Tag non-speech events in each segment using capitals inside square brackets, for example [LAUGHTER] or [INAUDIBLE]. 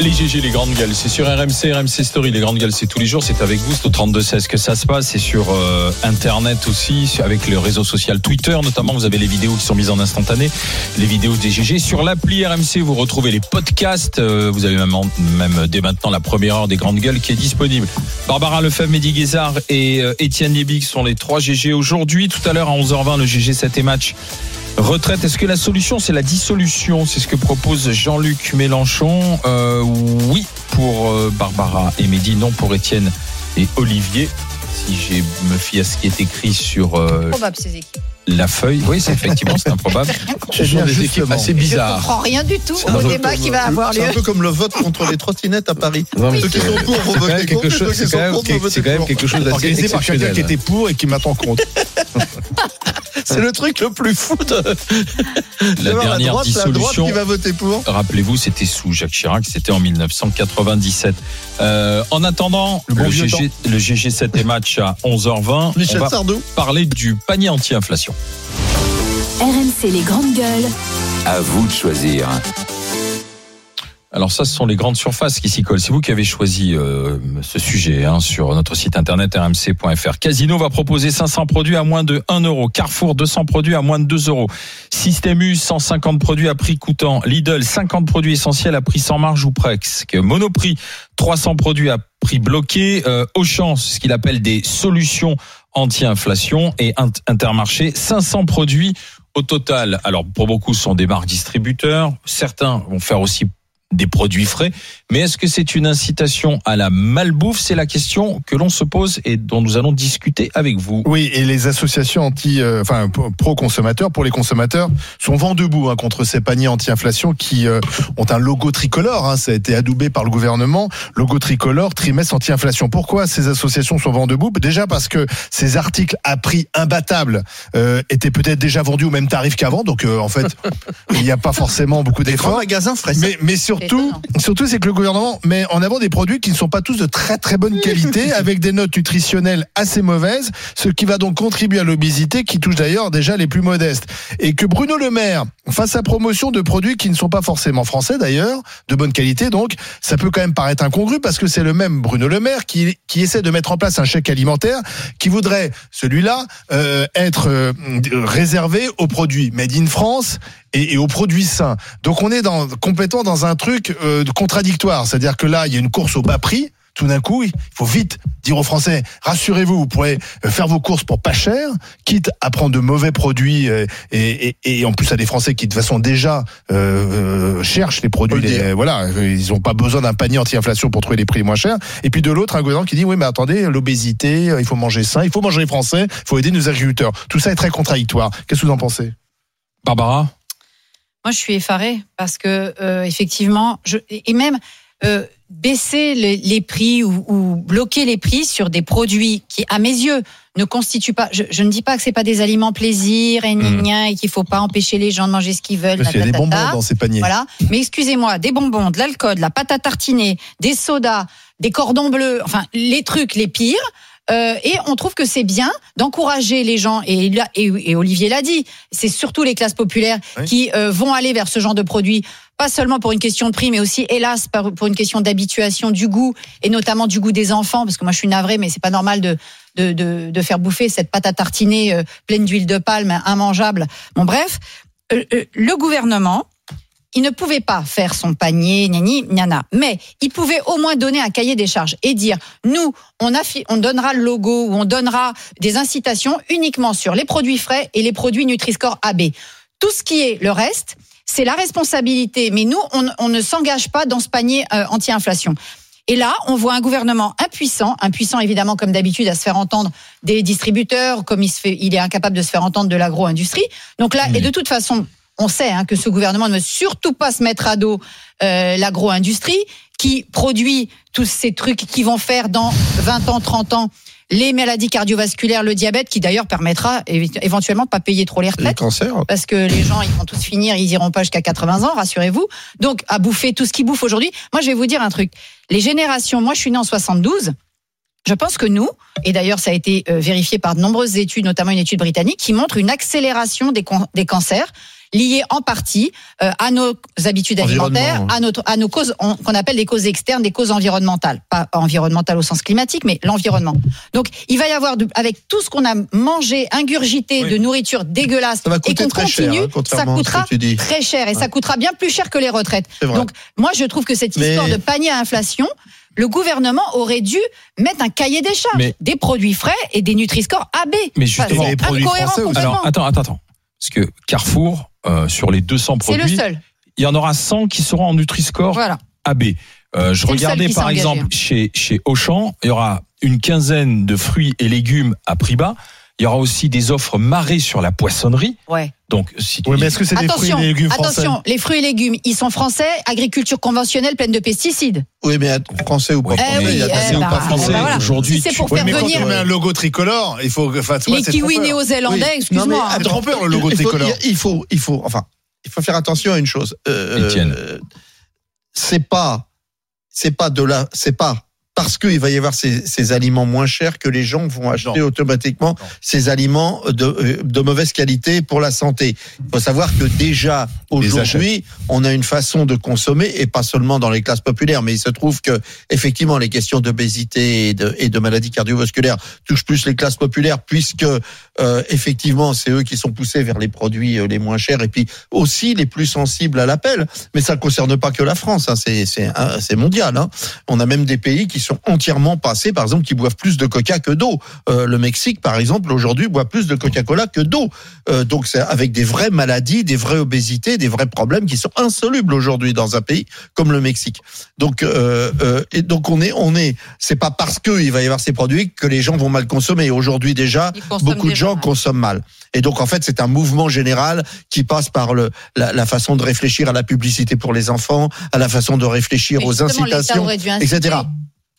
Les GG, les grandes gueules, c'est sur RMC, RMC Story. Les grandes gueules, c'est tous les jours, c'est avec vous, c'est au 32-16 que ça se passe. C'est sur euh, Internet aussi, avec le réseau social Twitter notamment. Vous avez les vidéos qui sont mises en instantané, les vidéos des GG. Sur l'appli RMC, vous retrouvez les podcasts. Euh, vous avez même, même dès maintenant la première heure des grandes gueules qui est disponible. Barbara Lefebvre, Mehdi Guézard et euh, Étienne Liebig sont les trois GG aujourd'hui. Tout à l'heure à 11h20, le GG 7 et match. Retraite, est-ce que la solution c'est la dissolution? C'est ce que propose Jean-Luc Mélenchon. Euh, oui pour euh, Barbara et Mehdi, non pour Étienne et Olivier. Si je me fie à ce qui est écrit sur euh, Probable ces équipes. la feuille, oui, c'est effectivement c'est improbable. [LAUGHS] Ce sont des équipes assez Je bizarres. comprends rien du tout un au débat qui va avoir lieu. C'est un peu comme le vote [LAUGHS] contre les trottinettes à Paris. Non, mais Ceux qui c'est- sont pour vont c'est quand même voter quelque contre, chose, ceux qui c'est quand sont même, contre vont c'est voter quand même pour. quelque chose d'assez organisé par quelqu'un qui était pour et qui maintenant contre. [LAUGHS] C'est le truc le plus fou de La dernière droite, la droite dissolution. qui va voter pour. Rappelez-vous, c'était sous Jacques Chirac, c'était en 1997. Euh, en attendant, Le le, bon vieux GG, le GG7 et match à 11h20, [LAUGHS] Michel on va Sardou. parler du panier anti-inflation. RMC les grandes gueules. À vous de choisir. Alors ça, ce sont les grandes surfaces qui s'y collent. C'est vous qui avez choisi euh, ce sujet hein, sur notre site internet rmc.fr. Casino va proposer 500 produits à moins de 1 euro. Carrefour, 200 produits à moins de 2 euros. Système U, 150 produits à prix coûtant. Lidl, 50 produits essentiels à prix sans marge ou presque. Monoprix, 300 produits à prix bloqué. Euh, Auchan, ce qu'il appelle des solutions anti-inflation. Et Int- Intermarché, 500 produits au total. Alors pour beaucoup, ce sont des marques distributeurs. Certains vont faire aussi des produits frais. Mais est-ce que c'est une incitation à la malbouffe? C'est la question que l'on se pose et dont nous allons discuter avec vous. Oui, et les associations anti, euh, enfin pro-consommateurs, pour les consommateurs, sont vent debout hein, contre ces paniers anti-inflation qui euh, ont un logo tricolore. hein, ça a été adoubé par le gouvernement. Logo tricolore, trimestre anti-inflation. Pourquoi ces associations sont vent debout? Déjà parce que ces articles à prix imbattable euh, étaient peut-être déjà vendus au même tarif qu'avant. Donc euh, en fait, [LAUGHS] il n'y a pas forcément beaucoup d'efforts. magasins ça. Mais, mais surtout, étonnant. surtout, c'est que le gouvernement met en avant des produits qui ne sont pas tous de très très bonne qualité, avec des notes nutritionnelles assez mauvaises, ce qui va donc contribuer à l'obésité, qui touche d'ailleurs déjà les plus modestes. Et que Bruno Le Maire fasse sa promotion de produits qui ne sont pas forcément français d'ailleurs, de bonne qualité, donc ça peut quand même paraître incongru parce que c'est le même Bruno Le Maire qui, qui essaie de mettre en place un chèque alimentaire qui voudrait celui-là euh, être euh, réservé aux produits made in France et, et aux produits sains. Donc on est dans, complètement dans un truc euh, contradictoire, c'est-à-dire que là il y a une course au bas prix. Tout d'un coup, il faut vite dire aux Français rassurez-vous, vous pourrez euh, faire vos courses pour pas cher, quitte à prendre de mauvais produits euh, et, et, et en plus à des Français qui de toute façon déjà euh, euh, cherchent les produits. Les- voilà, ils n'ont pas besoin d'un panier anti-inflation pour trouver les prix les moins chers. Et puis de l'autre, un gouvernement qui dit oui, mais attendez, l'obésité, il faut manger sain, il faut manger les Français, il faut aider nos agriculteurs. Tout ça est très contradictoire. Qu'est-ce que vous en pensez? Barbara? Moi, je suis effarée parce que euh, effectivement, je, et même euh, baisser les, les prix ou, ou bloquer les prix sur des produits qui, à mes yeux, ne constituent pas. Je, je ne dis pas que c'est pas des aliments plaisir et, gna et qu'il faut pas empêcher les gens de manger ce qu'ils veulent. Parce qu'il y a des bonbons dans ces paniers. Voilà. Mais excusez-moi, des bonbons, de l'alcool, de la pâte à tartiner, des sodas, des cordons bleus, enfin les trucs les pires. Euh, et on trouve que c'est bien d'encourager les gens, et, il et, et Olivier l'a dit, c'est surtout les classes populaires Oui. qui euh, vont aller vers ce genre de produits, pas seulement pour une question de prix, mais aussi, hélas, pour une question d'habituation, du goût, et notamment du goût des enfants, parce que moi je suis navrée, mais c'est pas normal de, de, de, de faire bouffer cette pâte à tartiner euh, pleine d'huile de palme, immangeable. Bon bref, le gouvernement il ne pouvait pas faire son panier, nani, nana, mais il pouvait au moins donner un cahier des charges et dire, nous, on, affi- on donnera le logo ou on donnera des incitations uniquement sur les produits frais et les produits Nutri-Score AB. Tout ce qui est le reste, c'est la responsabilité, mais nous, on, on ne s'engage pas dans ce panier euh, anti-inflation. Et là, on voit un gouvernement impuissant, impuissant évidemment comme d'habitude à se faire entendre des distributeurs, comme il, se fait, il est incapable de se faire entendre de l'agro-industrie. Donc là, et de toute façon, on sait hein, que ce gouvernement ne veut surtout pas se mettre à dos euh, l'agro-industrie, qui produit tous ces trucs qui vont faire dans 20 ans, 30 ans les maladies cardiovasculaires, le diabète, qui d'ailleurs permettra éventuellement de pas payer trop les Les retraites. cancers. Parce que les gens, ils vont tous finir, ils iront pas jusqu'à 80 ans, rassurez-vous. Donc, à bouffer tout ce qu'ils bouffent aujourd'hui. Moi, je vais vous dire un truc. Les générations, moi, je suis née en 72. Je pense que nous, et d'ailleurs ça a été euh, vérifié par de nombreuses études, notamment une étude britannique, qui montre une accélération des cancers liés en partie euh, à nos habitudes alimentaires, à, notre, à nos causes on- qu'on appelle des causes externes, des causes environnementales. Pas environnementales au sens climatique, mais l'environnement. Donc il va y avoir, de- avec tout ce qu'on a mangé, ingurgité Oui. de nourriture dégueulasse, et qu'on cher, continue, hein, ça coûtera très cher et ça coûtera bien plus cher que les retraites. Donc moi je trouve que cette Mais- histoire de panier à inflation, le gouvernement aurait dû mettre un cahier des charges, Mais- des produits frais et des Nutri-Score AB. Mais Enfin, justement- c'est Les produits français. Alors, attends, attends, attends. Parce que Carrefour, euh, sur les 200 C'est produits, il y en aura 100 qui seront en Nutri-Score Voilà. AB. Euh, je regardais par engagé, exemple hein. chez, chez Auchan, il y aura une quinzaine de fruits et légumes à prix bas. Il y aura aussi des offres marées sur la poissonnerie. Ouais. Donc, si tu Oui, dis- mais est-ce que c'est des fruits Attention, et des légumes français attention, les fruits et légumes, ils sont français, agriculture conventionnelle pleine de pesticides. Oui, mais français ou pas Eh français, oui, il y a eh bah, pas français. eh bah voilà. Aujourd'hui, si c'est tu- pour Oui, faire mais quand venir tu mets un logo tricolore, il faut. Enfin, tu vois, les kiwis néo-zélandais, Oui. excuse-moi. Non, mais hein. C'est trompeur, le logo il faut, tricolore. il faut, il faut, enfin, il faut faire attention à une chose. Euh, Étienne. euh, c'est pas, c'est pas de là, c'est pas parce qu'il va y avoir ces, ces aliments moins chers que les gens vont acheter Non. automatiquement ces aliments de, euh, de mauvaise qualité pour la santé. Il faut savoir que déjà aujourd'hui, on a une façon de consommer et pas seulement dans les classes populaires, mais il se trouve que effectivement les questions d'obésité et de, et de maladies cardiovasculaires touchent plus les classes populaires puisque euh, effectivement c'est eux qui sont poussés vers les produits euh, les moins chers et puis aussi les plus sensibles à l'appel. Mais ça ne concerne pas que la France, hein, hein, c'est mondial. Hein. On a même des pays qui sont entièrement passés, par exemple, qui boivent plus de Coca que d'eau. Euh, le Mexique, par exemple, aujourd'hui boit plus de Coca-Cola que d'eau. Euh, donc c'est avec des vraies maladies, des vraies obésités, des vrais problèmes qui sont insolubles aujourd'hui dans un pays comme le Mexique. Donc euh, euh, et donc on est on est c'est pas parce que il va y avoir ces produits que les gens vont mal consommer. Aujourd'hui déjà, beaucoup de gens mal. consomment mal. Et donc en fait, c'est un mouvement général qui passe par le la, la façon de réfléchir à la publicité pour les enfants, à la façon de réfléchir aux incitations, etc.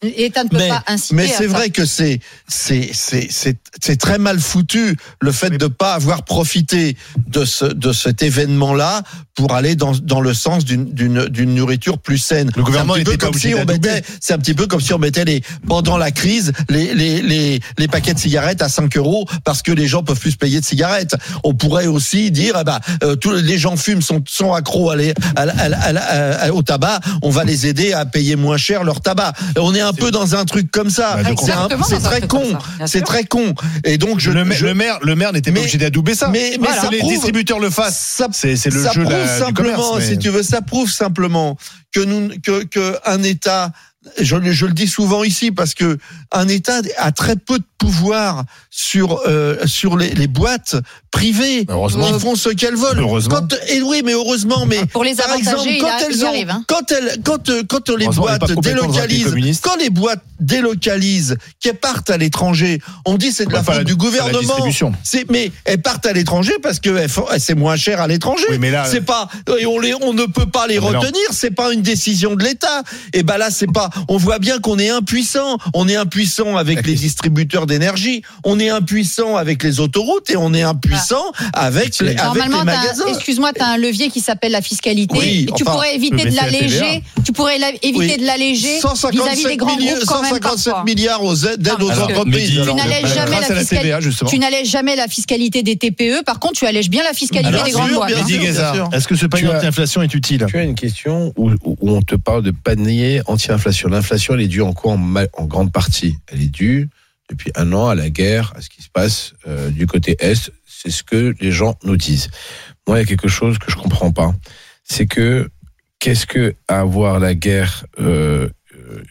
L'État ne peut Mais- pas. Mais c'est vrai que c'est c'est c'est c'est c'est très mal foutu le fait de pas avoir profité de ce de cet événement là pour aller dans dans le sens d'une d'une d'une nourriture plus saine. Le gouvernement C'est un petit peu était comme si on mettait c'est un petit peu comme si on mettait les pendant la crise les les les les paquets de cigarettes à 5 euros parce que les gens peuvent plus se payer de cigarettes. On pourrait aussi dire ah bah euh, tous les gens fument sont sont accros à les, à, la- à au tabac, on va les aider à payer moins cher leur tabac. On est un peu dans un truc comme ça. Bah, C'est un- un très truc con. comme ça, bien C'est très con. Et donc je le, je- le maire, le maire n'était pas obligé d'adouber ça. mais mais Voilà, ça les prouve- distributeurs le fassent. ça, C'est c'est le ça jeu de prouve la- du simplement, commerce. mais- si tu veux, ça prouve simplement que nous, que, que un État, je, le- je le dis souvent ici parce que un État a très peu de pouvoir sur euh, sur les, les boîtes privées. Heureusement. Ils font ce qu'elles veulent. Heureusement. Quand, et oui, mais heureusement, mais Pour les par exemple, quand a- elles ont, arrive, hein. quand elles, quand, euh, quand les boîtes délocalisent, quand les boîtes délocalisent, qu'elles partent à l'étranger, on dit c'est de la faute la- du gouvernement. distribution. C'est, mais elles partent à l'étranger parce que c'est moins cher à l'étranger. Oui, mais là- c'est pas, et on les, on ne peut pas les retenir. C'est pas une décision de l'État. Et ben là, c'est pas. On voit bien qu'on est impuissant. On est impuissant avec [LAUGHS] les distributeurs d'énergie. On est impuissant avec les autoroutes et on est impuissant avec, les, avec Normalement, les t'as un- magasins. excuse-moi, tu as un levier qui s'appelle la fiscalité. Oui, et tu enfin, pourrais éviter de la l'alléger. Tu pourrais la- éviter Oui. de l'alléger vis-à-vis 157, des grands milliards, groupes quand même 157 parfois. milliards aux aides Non, aux entreprises. Tu n'allèges jamais la fiscalité. Jamais la des TPE. Par contre, tu allèges bien la fiscalité Alors, des grandes boîtes. est-ce que ce panier anti-inflation est utile Tu as une question où, où on te parle de panier anti-inflation. L'inflation, elle est due en quoi en, grande partie? Elle est due depuis un an à la guerre, à ce qui se passe euh, du côté Est. C'est ce que les gens nous disent. Moi, il y a quelque chose que je comprends pas. C'est que qu'est-ce que avoir la guerre euh,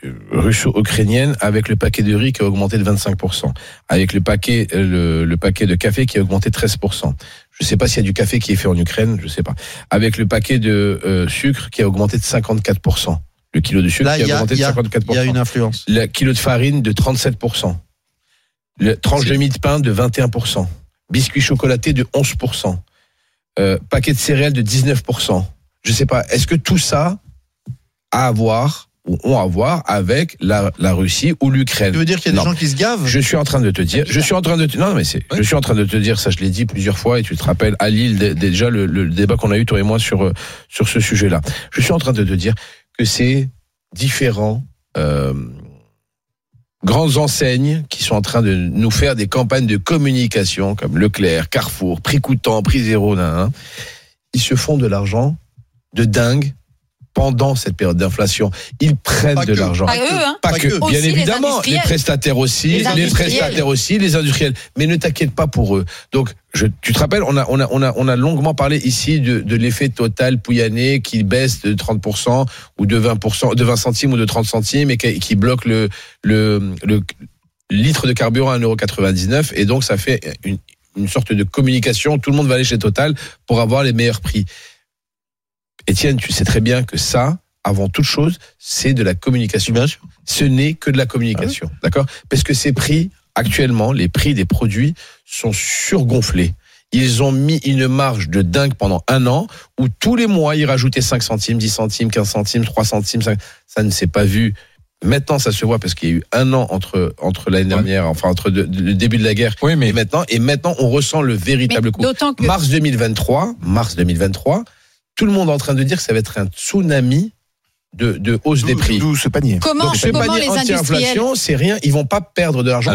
euh, russo-ukrainienne avec le paquet de riz qui a augmenté de 25%, avec le paquet, euh, le, paquet de café qui a augmenté de 13%. Je sais pas s'il y a du café qui est fait en Ukraine, je sais pas. Avec le paquet de sucre qui a augmenté de 54%. Le kilo de sucre Là, qui a a- augmenté de a- 54%. Il y a une influence. Le kilo de farine de 37%. Le tranche de mie de pain de 21%. Biscuit chocolaté de 11%. Euh, paquet de céréales de 19%. Je sais pas. Est-ce que tout ça a à voir ont à voir avec la, la Russie ou l'Ukraine? Tu veux dire qu'il y a des gens qui se gavent? Je suis en train de te dire, je suis en train de te, non mais c'est, je suis en train de te dire ça, je l'ai dit plusieurs fois et tu te rappelles à Lille dé- déjà le, le débat qu'on a eu toi et moi sur euh, sur ce sujet-là. Je suis en train de te dire que c'est différents euh, grandes enseignes qui sont en train de nous faire des campagnes de communication comme Leclerc, Carrefour, Prix Coûtant, Prix Zéro, ils se font de l'argent de dingue pendant cette période d'inflation. Ils prennent Pas de l'argent. Pas eux, hein. Pas Pas que, que. bien les évidemment, les, prestataires aussi, Les prestataires aussi, les industriels. Mais ne t'inquiète pas pour eux. Donc, je, tu te rappelles, on a, on a, on a, on a longuement parlé ici de, de l'effet total Pouyanné qui baisse de 30% ou de 20%, de 20 centimes ou de 30 centimes et qui, qui bloque le, le, le litre de carburant à 1,99€ et donc ça fait une, une sorte de communication. Tout le monde va aller chez Total pour avoir les meilleurs prix. Étienne, tu sais très bien que ça, avant toute chose, c'est de la communication. Bien sûr. Ce n'est que de la communication, d'accord? Parce que ces prix, actuellement, les prix des produits sont surgonflés. Ils ont mis une marge de dingue pendant un an où tous les mois, ils rajoutaient 5 centimes, 10 centimes, 15 centimes, 3 centimes. 5... Ça ne s'est pas vu. Maintenant, ça se voit parce qu'il y a eu un an entre, entre l'année dernière, enfin, entre de- de- le début de la guerre Oui, mais et maintenant. Et maintenant, on ressent le Mais véritable coup. D'autant que Mars 2023, mars 2023, tout le monde est en train de dire que ça va être un tsunami de, de hausse des prix. D'où ce panier. comment, Donc, comment les industriels, anti-inflation, c'est rien. Ils vont pas perdre de l'argent.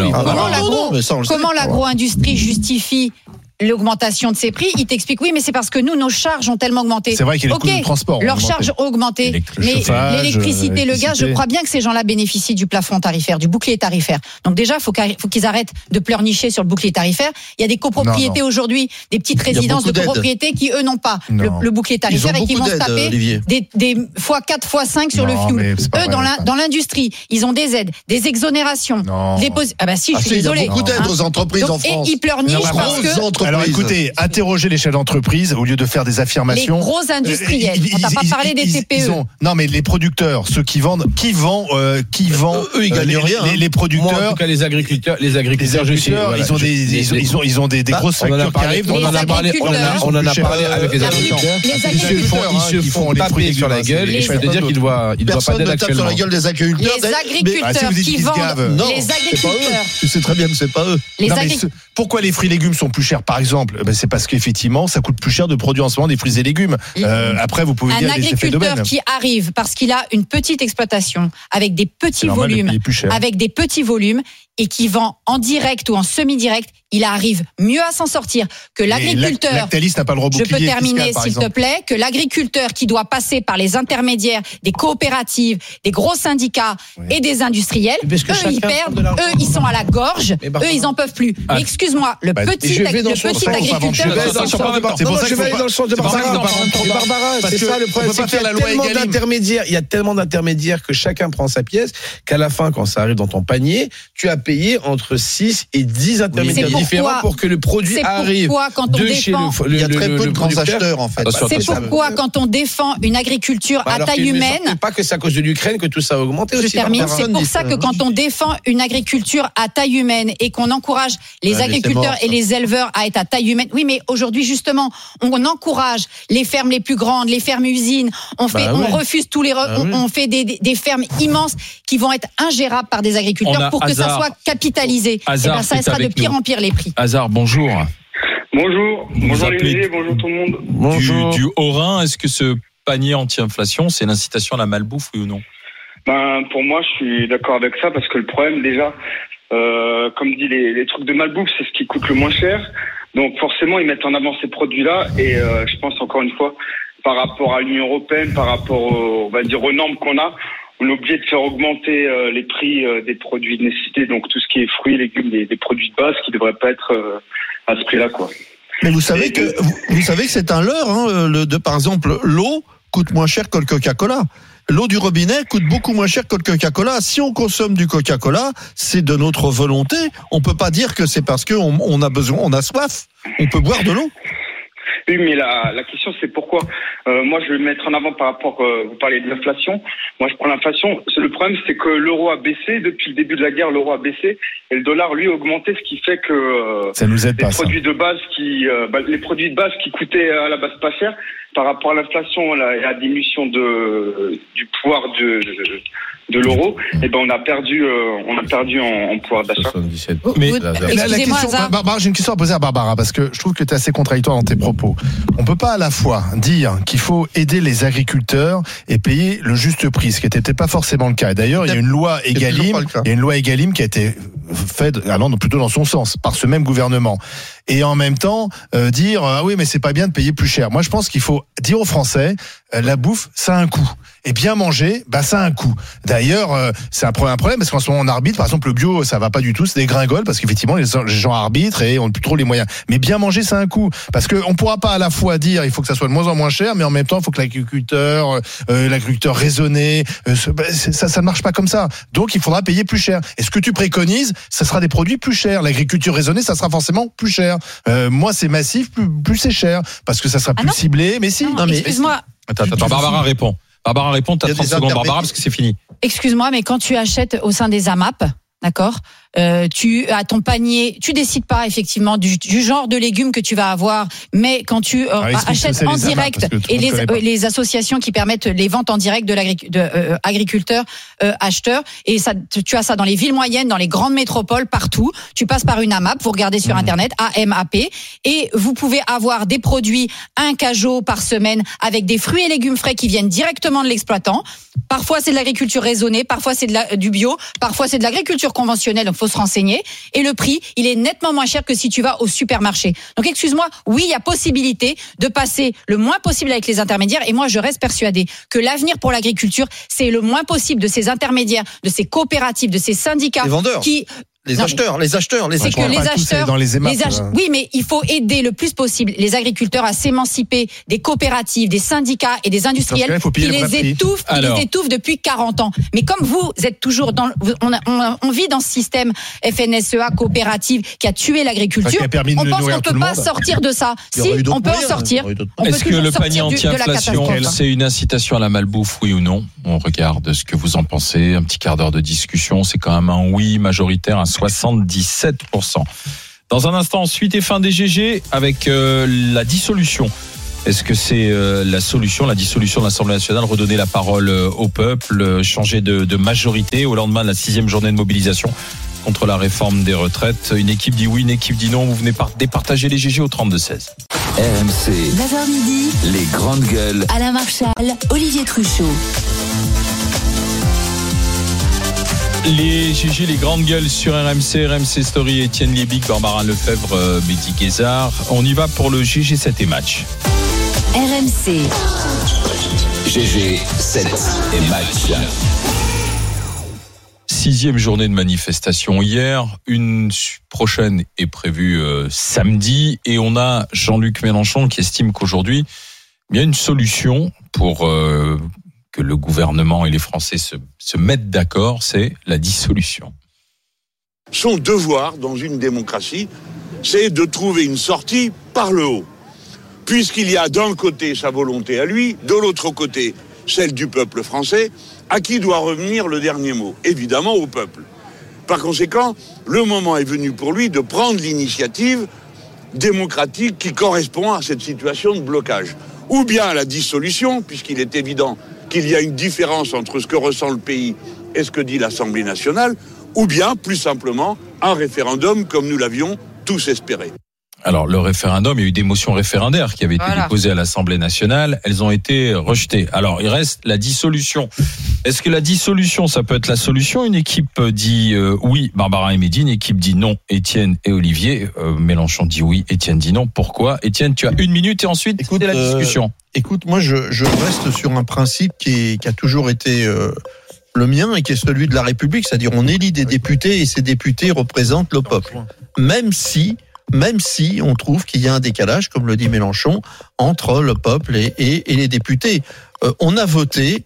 Comment l'agro-industrie justifie l'augmentation de ces prix Ils t'expliquent oui, mais c'est parce que nous, nos charges ont tellement augmenté. C'est vrai qu'il y a les Ok, coûts de transport. Leurs augmenté. charges ont augmenté, mais l'électricité, le gaz, je crois bien que ces gens-là bénéficient du plafond tarifaire, du bouclier tarifaire. Donc déjà, faut faut qu'ils arrêtent de pleurnicher sur le bouclier tarifaire. Il y a des copropriétés aujourd'hui, des petites résidences de copropriétés qui eux n'ont pas le, le bouclier tarifaire et qui vont se taper Olivier. des, des fois 4 fois 5 sur Non, le pas Eux dans la- dans l'industrie, ils ont des aides, des exonérations, Non. des pos- Ah bah si, Ah, je si, suis il y a beaucoup d'aides Hein. aux entreprises en France. Et ils pleurnichent Les parce que. Alors écoutez, interrogez les chefs d'entreprise au lieu de faire des les affirmations. gros industriels, Euh, on t'a pas ils- parlé des ils- TPE. ils ont- non, mais les producteurs, ceux qui vendent, qui vend, euh, qui vend, eux, ils gagnent les, rien, Les, hein. les Moi, en producteurs, tout cas, les agriculteurs, les les agriculteurs, voilà, ils ont je- des, ils ont, ils ont, ils ont des, des Bah, grosses on en a factures qui parlé, arrivent. on en Les a parlé, on en a, agriculteurs. on en a Plus parlé avec les agriculteurs. les Ils se agriculteurs, font, hein, ils se font les taper fruits et sur la gueule et je peux te les- dire qu'ils doivent, ils doivent pas Personne d'aide ne tape sur actuellement. la gueule des agriculteurs. Les Ah, agriculteurs dites qui qu'ils se vendent, les agriculteurs. Tu sais très bien que c'est pas eux. les pourquoi les fruits et légumes sont plus chers, par exemple Ben, C'est parce qu'effectivement, ça coûte plus cher de produire en ce moment des fruits et légumes. Euh, après, vous pouvez Un dire agriculteur qui arrive parce qu'il a une petite exploitation avec des petits volumes, avec des petits volumes et qui vend en direct ou en semi-direct, il arrive mieux à s'en sortir que l'agriculteur. N'a pas le Je peux terminer, s'il te plaît, que l'agriculteur qui doit passer par les intermédiaires des coopératives, des gros syndicats et des industriels, Parce que eux, ils perdent, eux, ils sont à la gorge, eux, ils en peuvent plus. Ah. Excuse-moi, le Bah, petit, le agriculteur. je vais dans aller le sens de Barbara. c'est ça le on problème, c'est qu'il y a tellement d'intermédiaires, il y a tellement d'intermédiaires que chacun prend sa pièce, qu'à la fin, quand ça arrive dans ton panier, tu as payé entre 6 et 10 intermédiaires C'est pourquoi- différents pour que le produit arrive pourquoi quand on de chez défend le, le, Il y a très le- peu de grands acheteurs en fait. Attention, C'est pourquoi quand on défend une agriculture Bah, à alors taille humaine, pas que c'est à cause de l'Ukraine que tout ça a augmenté je aussi. termine, c'est pour ça que quand on défend une agriculture à taille humaine et qu'on encourage les agriculteurs et les éleveurs à être à taille humaine, oui, mais aujourd'hui justement, on encourage les fermes les plus grandes, les fermes usines, on fait, Bah on ouais. refuse tous les, re- Bah on, oui. on fait des, fermes immenses qui vont être ingérables par des agriculteurs pour que ça soit capitalisé. Et Hazard ben, ça sera de pire nous. en pire les prix. Hazard, bonjour. Bonjour, Vous bonjour bonjour tout le monde. Du, Bonjour. du Haut-Rhin, est-ce que ce panier anti-inflation, c'est l'incitation à la malbouffe, oui ou non? Ben, pour moi, je suis d'accord avec ça parce que le problème, déjà, euh, comme dit, les, les trucs de malbouffe, c'est ce qui coûte le moins cher. Donc forcément, ils mettent en avant ces produits-là et euh, je pense encore une fois, par rapport à l'Union européenne, par rapport, aux, on va dire, aux normes qu'on a, on est obligé de faire augmenter euh, les prix euh, des produits de nécessité, donc tout ce qui est fruits, légumes, des, des produits de base qui ne devraient pas être euh, à ce prix-là, quoi. Mais vous savez que vous, vous savez que c'est un leurre. Hein, le, de, par exemple, l'eau coûte moins cher que le Coca-Cola. L'eau du robinet coûte beaucoup moins cher que le Coca-Cola. Si on consomme du Coca-Cola, c'est de notre volonté. On peut pas dire que c'est parce qu'on on a besoin, on a soif. On peut boire de l'eau. Oui, mais la, la question c'est pourquoi. Euh, moi, je vais mettre en avant par rapport. euh, vous parlez de l'inflation. Moi, je prends l'inflation. Le problème, c'est que l'euro a baissé depuis le début de la guerre. L'euro a baissé et le dollar lui a augmenté, ce qui fait que euh, Ça nous aide les pas, ça. produits de base qui, euh, bah, les produits de base qui coûtaient à la base pas cher, par rapport à l'inflation la- et à la diminution de, du pouvoir de, de l'euro, eh ben on a perdu, euh, on a perdu en, en pouvoir d'achat. 77. Mais- La, la question. Barbara, j'ai une question à poser à Barbara parce que je trouve que tu es assez contradictoire dans tes propos. On peut pas à la fois dire qu'il faut aider les agriculteurs et payer le juste prix, ce qui n'était pas forcément le cas. Et D'ailleurs, il y a une loi Egalim, il y a une loi Egalim qui a été faite allant plutôt dans son sens par ce même gouvernement. Et en même temps, euh, dire ah oui mais c'est pas bien de payer plus cher. Moi, je pense qu'il faut dire aux Français euh, la bouffe ça a un coût et bien manger bah ça a un coût. D'ailleurs, euh, c'est un problème, parce qu'en ce moment on arbitre. Par exemple, le bio ça va pas du tout, c'est des gringoles parce qu'effectivement les, gens arbitrent et on n'a plus trop les moyens. Mais bien manger ça a un coût parce que on pourra pas à la fois dire il faut que ça soit de moins en moins cher, mais en même temps il faut que l'agriculteur, euh, l'agriculteur raisonné, euh, bah, ça ça ne marche pas comme ça. Donc il faudra payer plus cher. Et ce que tu préconises, ça sera des produits plus chers. L'agriculture raisonnée, ça sera forcément plus cher. Euh, moi c'est massif, plus, plus c'est cher parce que ça sera Ah plus ciblé. Mais si. Non, mais- excuse-moi, Attends, attends, Barbara répond. Barbara répond, t'as Il y a 30 des secondes, Barbara, parce que c'est fini. excuse-moi, mais quand tu achètes au sein des AMAP, d'accord, euh, tu as ton panier, tu décides pas effectivement du, du genre de légumes que tu vas avoir, mais quand tu euh, que achètes en direct et les, euh, les associations qui permettent les ventes en direct de l'agriculteur euh, acheteur et ça tu as ça dans les villes moyennes, dans les grandes métropoles partout. Tu passes par une AMAP, vous regardez Mmh. sur internet AMAP et vous pouvez avoir des produits un cajot par semaine avec des fruits et légumes frais qui viennent directement de l'exploitant. Parfois c'est de l'agriculture raisonnée, parfois c'est du bio, parfois c'est de l'agriculture conventionnelle, donc faut se renseigner. Et le prix, il est nettement moins cher que si tu vas au supermarché. Donc excuse-moi, oui, il y a possibilité de passer le moins possible avec les intermédiaires. Et moi, je reste persuadée que l'avenir pour l'agriculture, c'est le moins possible de ces intermédiaires, de ces coopératives, de ces syndicats Les vendeurs. qui Les Non, acheteurs, les acheteurs, les c'est que acheteurs. les acheteurs, dans les EMAP, ach- euh. oui, mais il faut aider le plus possible les agriculteurs à s'émanciper des coopératives, des syndicats et des industriels qui les prix. étouffent, qui les étouffent depuis 40 ans. Mais comme vous êtes toujours dans, le- on, a- on, a- on vit dans ce système FNSEA coopérative qui a tué l'agriculture, on pense qu'on peut pas monde. sortir de ça. Si, on peut en sortir. Est-ce que le panier anti-inflation, c'est une incitation à la malbouffe, oui ou non? On regarde ce que vous en pensez. Un petit quart d'heure de discussion, c'est quand même un oui majoritaire 77%. Dans un instant, suite et fin des GG avec euh, la dissolution. Est-ce que c'est euh, la solution, la dissolution de l'Assemblée nationale, redonner la parole euh, au peuple, euh, changer de, de majorité au lendemain de la sixième journée de mobilisation contre la réforme des retraites? Une équipe dit oui, une équipe dit non. Vous venez par départager les GG au 32-16. RMC, 9h midi, les grandes gueules. Alain Marchal, Olivier Truchot. Les GG, les grandes gueules sur RMC, RMC Story, Étienne Liebig, Barbara Lefebvre, euh, Mehdi Guézard. On y va pour le GG 7 et match. RMC, GG, 7 et match. Sixième journée de manifestation hier, une prochaine est prévue euh, samedi et on a Jean-Luc Mélenchon qui estime qu'aujourd'hui il y a une solution pour euh, que le gouvernement et les Français se, mettent d'accord, c'est la dissolution. Son devoir dans une démocratie, c'est de trouver une sortie par le haut. Puisqu'il y a d'un côté sa volonté à lui, de l'autre côté celle du peuple français, à qui doit revenir le dernier mot Évidemment au peuple. Par conséquent, le moment est venu pour lui de prendre l'initiative démocratique qui correspond à cette situation de blocage. Ou bien à la dissolution, puisqu'il est évident qu'il y a une différence entre ce que ressent le pays et ce que dit l'Assemblée nationale, ou bien, plus simplement, un référendum comme nous l'avions tous espéré. Alors, le référendum, il y a eu des motions référendaires qui avaient été Voilà. déposées à l'Assemblée nationale. Elles ont été rejetées. Alors, il reste la dissolution. Est-ce que la dissolution, ça peut être la solution? Une équipe dit euh, oui, Barbara et Mehdi. Une équipe dit non, Étienne et Olivier. Euh, Mélenchon dit oui, Étienne dit non. Pourquoi? Étienne, tu as une minute et ensuite, Écoute, c'est la euh, discussion. Écoute, moi, je, je reste sur un principe qui, est- qui a toujours été euh, le mien et qui est celui de la République, c'est-à-dire on élit des députés et ces députés représentent le peuple. Même si, même si on trouve qu'il y a un décalage, comme le dit Mélenchon, entre le peuple et, les députés. Euh, on a voté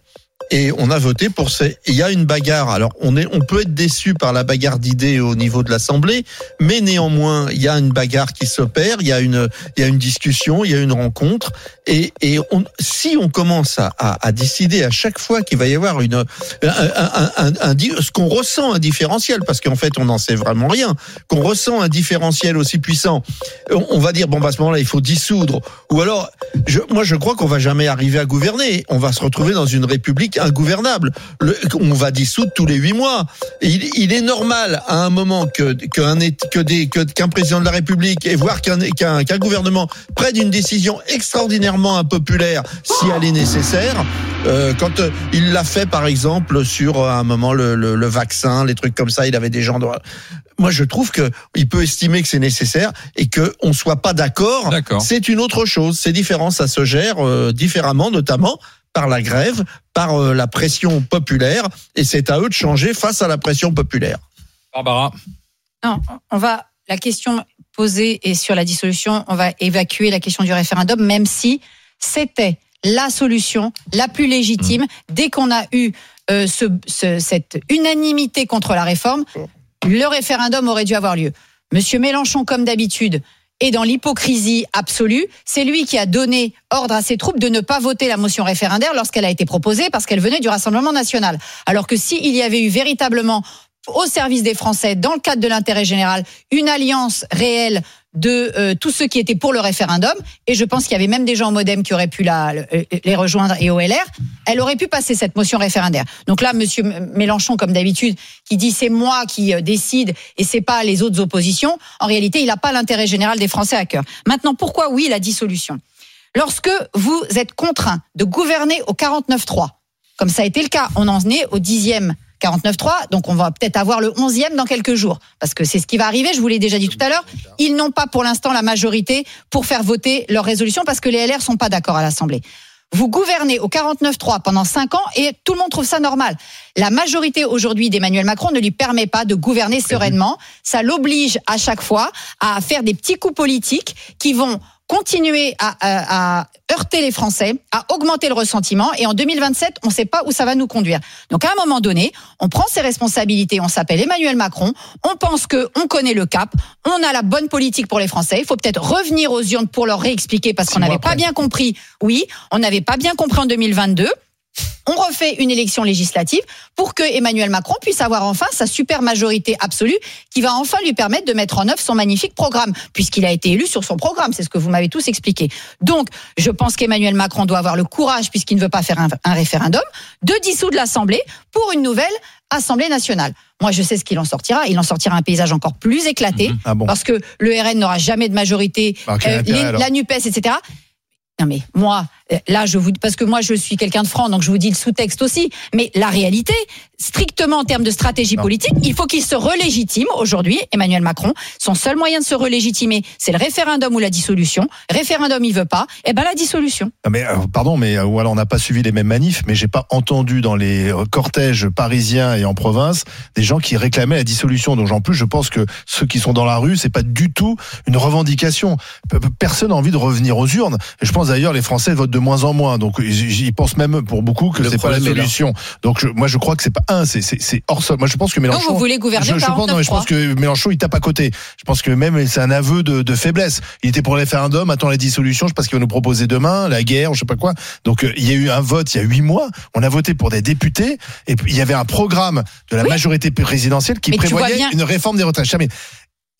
et on a voté pour ces. Il y a une bagarre. Alors on est, on peut être déçu par la bagarre d'idées au niveau de l'Assemblée, mais néanmoins il y a une bagarre qui s'opère. Il y a une, il y a une discussion, il y a une rencontre, et, et on, si on commence à, à, à décider à chaque fois qu'il va y avoir une, un, un, un, ce qu'on ressent un différentiel, parce qu'en fait on n'en sait vraiment rien, qu'on ressent un différentiel aussi puissant, on, on va dire bon bah à ce moment-là il faut dissoudre, ou alors je, moi je crois qu'on va jamais arriver à gouverner. On va se retrouver dans une république ingouvernable. Le- on va dissoudre tous les huit mois. Il, il est normal à un moment que qu'un que des président de la République et voire qu'un qu'un gouvernement prenne une décision extraordinairement impopulaire si elle est nécessaire. Euh, quand euh, il l'a fait par exemple sur euh, à un moment le, le, le vaccin, les trucs comme ça, il avait des gens. de- Moi je trouve que il peut estimer que c'est nécessaire et que on soit pas d'accord. D'accord. C'est une autre chose. C'est différent. Ça se gère euh, différemment, notamment par la grève, par euh, la pression populaire, et c'est à eux de changer face à la pression populaire. Barbara. Non, on va la question posée et sur la dissolution, on va évacuer la question du référendum, même si c'était la solution la plus légitime dès qu'on a eu euh, ce, ce- cette unanimité contre la réforme. Le référendum aurait dû avoir lieu. Monsieur Mélenchon, comme d'habitude, est dans l'hypocrisie absolue. C'est lui qui a donné ordre à ses troupes de ne pas voter la motion référendaire lorsqu'elle a été proposée parce qu'elle venait du Rassemblement national. Alors que s'il y avait eu véritablement au service des Français, dans le cadre de l'intérêt général, une alliance réelle de euh, tous ceux qui étaient pour le référendum, et je pense qu'il y avait même des gens au MoDem qui auraient pu la, euh, les rejoindre et au LR, elle aurait pu passer cette motion référendaire. Donc là, Monsieur Mélenchon, comme d'habitude, qui dit c'est moi qui euh, décide et c'est pas les autres oppositions, en réalité, il n'a pas l'intérêt général des Français à cœur. Maintenant, pourquoi oui la dissolution? Lorsque vous êtes contraint de gouverner au 49-3, comme ça a été le cas, on en est au dixième 49.3, donc on va peut-être avoir le 11e dans quelques jours, parce que c'est ce qui va arriver, je vous l'ai déjà dit tout à l'heure, ils n'ont pas pour l'instant la majorité pour faire voter leur résolution, parce que les LR sont pas d'accord à l'Assemblée. Vous gouvernez au 49.3 pendant 5 ans et tout le monde trouve ça normal. La majorité aujourd'hui d'Emmanuel Macron ne lui permet pas de gouverner sereinement. Ça l'oblige à chaque fois à faire des petits coups politiques qui vont continuer à, à- à heurter les Français, à augmenter le ressentiment. Et en 2027, on ne sait pas où ça va nous conduire. Donc à un moment donné, on prend ses responsabilités, on s'appelle Emmanuel Macron, on pense que on connaît le cap, on a la bonne politique pour les Français. Il faut peut-être revenir aux urnes pour leur réexpliquer parce qu'on n'avait pas bien compris. Oui, on n'avait pas bien compris en 2022. On refait une élection législative pour que Emmanuel Macron puisse avoir enfin sa super majorité absolue qui va enfin lui permettre de mettre en œuvre son magnifique programme puisqu'il a été élu sur son programme. C'est ce que vous m'avez tous expliqué. Donc, je pense qu'Emmanuel Macron doit avoir le courage puisqu'il ne veut pas faire un, un référendum de dissoudre l'Assemblée pour une nouvelle Assemblée nationale. Moi, je sais ce qu'il en sortira. Il en sortira un paysage encore plus éclaté Ah bon parce que le RN n'aura jamais de majorité, euh, les- la Nupes, etc. Non mais moi, là je vous parce que moi je suis quelqu'un de franc, donc je vous dis le sous-texte aussi. Mais la réalité, strictement en termes de stratégie Non. politique, il faut qu'il se relégitime aujourd'hui, Emmanuel Macron. Son seul moyen de se relégitimer, c'est le référendum ou la dissolution. Référendum, il veut pas. Eh ben la dissolution. Non, mais euh, pardon, mais euh, ou alors on n'a pas suivi les mêmes manifs, mais j'ai pas entendu dans les euh, cortèges parisiens et en province des gens qui réclamaient la dissolution. Donc en plus, je pense que ceux qui sont dans la rue, c'est pas du tout une revendication. Pe- pe- Personne n'a envie de revenir aux urnes. Et je pense d'ailleurs les Français votent de moins en moins. Donc ils ils pensent même pour beaucoup que c'est pas la solution. Donc je- moi je crois que c'est pas un, c'est c'est c'est hors sol. Moi je pense que Mélenchon. vous voulez gouverner je, je pense, non, mais je 49.3. pense que Mélenchon il tape à côté. Je pense que même c'est un aveu de, de faiblesse. Il était pour le référendum, attend la dissolution. Je pense qu'il va nous proposer demain la guerre, je sais pas quoi. Donc euh, il y a eu un vote il y a huit mois. On a voté pour des députés et il y avait un programme de la Oui. majorité présidentielle qui Mais prévoyait bien- une réforme des retraites. Jamais.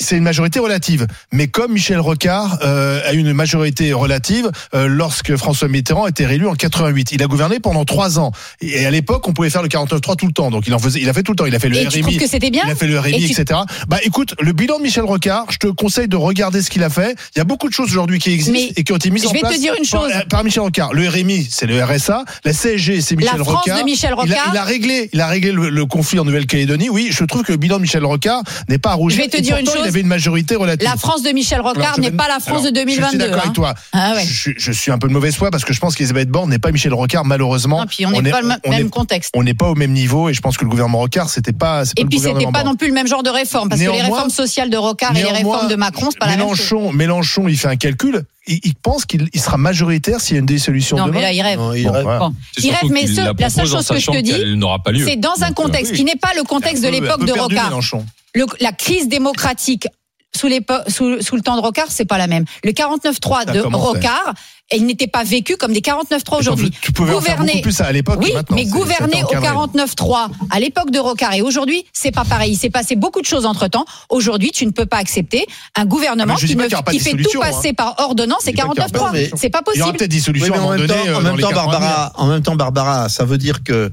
C'est une majorité relative, mais comme Michel Rocard euh, a eu une majorité relative euh, lorsque François Mitterrand était réélu en 88, il a gouverné pendant trois ans. Et à l'époque, on pouvait faire le 49-3 tout le temps, donc il en faisait, il a fait tout le temps. Il a fait le Et RMI, trouves que c'était bien il a fait le RMI, Et tu- etc. Bah écoute, le bilan de Michel Rocard, je te conseille de regarder ce qu'il a fait. Il y a beaucoup de choses aujourd'hui qui existent Mais et qui ont été mises je en vais te place dire une par, chose. par Michel Rocard. Le RMI, c'est le RSA. La CSG, c'est Michel Rocard. de Michel Il a, il a réglé, il a réglé le, le conflit en Nouvelle-Calédonie. Oui, je trouve que le bilan de Michel Rocard n'est pas à rougir. Je vais te dire une chose. Il avait une majorité relative. La France de Michel Rocard n'est pas la France alors, de Je suis 2022. d'accord hein. avec toi. Ah ouais. je, suis- je suis un peu de mauvaise foi parce que je pense qu'Elisabeth Borne n'est pas Michel Rocard, malheureusement. Non, puis on n'est pas le on même est- contexte. on n'est pas au même niveau et je pense que le gouvernement Rocard, c'était pas. pas Et le puis c'était pas Borne. non plus le même genre de réforme parce que les Néanmoins- réformes sociales de Rocard et les Néanmoins, réformes de Macron, c'est pas la même chose. Mélenchon, Mélenchon, il fait un calcul. Il, pense qu'il il sera majoritaire s'il y a une dissolution Non, demain. mais là, il rêve. Non, il Bon, rêve. Bon. Il rêve, mais ce- la la seule chose que je te dis, qu'elle n'aura pas lieu. C'est dans un contexte oui. qui n'est pas le contexte de peu- l'époque de Rocard. Mélenchon. Le- la crise démocratique sous, l'épo- sous, sous le temps de Rocard, c'est pas la même. Le 49-3 Ça de. Rocard, il n'était pas vécu comme des 49-3 aujourd'hui. Tu pouvais en faire beaucoup plus à l'époque Oui, mais gouverner au encadré. 49-3 à l'époque de Rocard et aujourd'hui, c'est pas pareil. Il s'est passé beaucoup de choses entre temps. Aujourd'hui, tu ne peux pas accepter un gouvernement Ah, qui, ne- qui fait tout hein. passer par ordonnance et Je dis pas qu'il y aura pas de 49-3. dissolution. C'est pas Il y aura possible. peut-être Oui, dissolution mais à un en même temps, euh, en même les temps. Barbara, en même temps, Barbara, ça veut dire que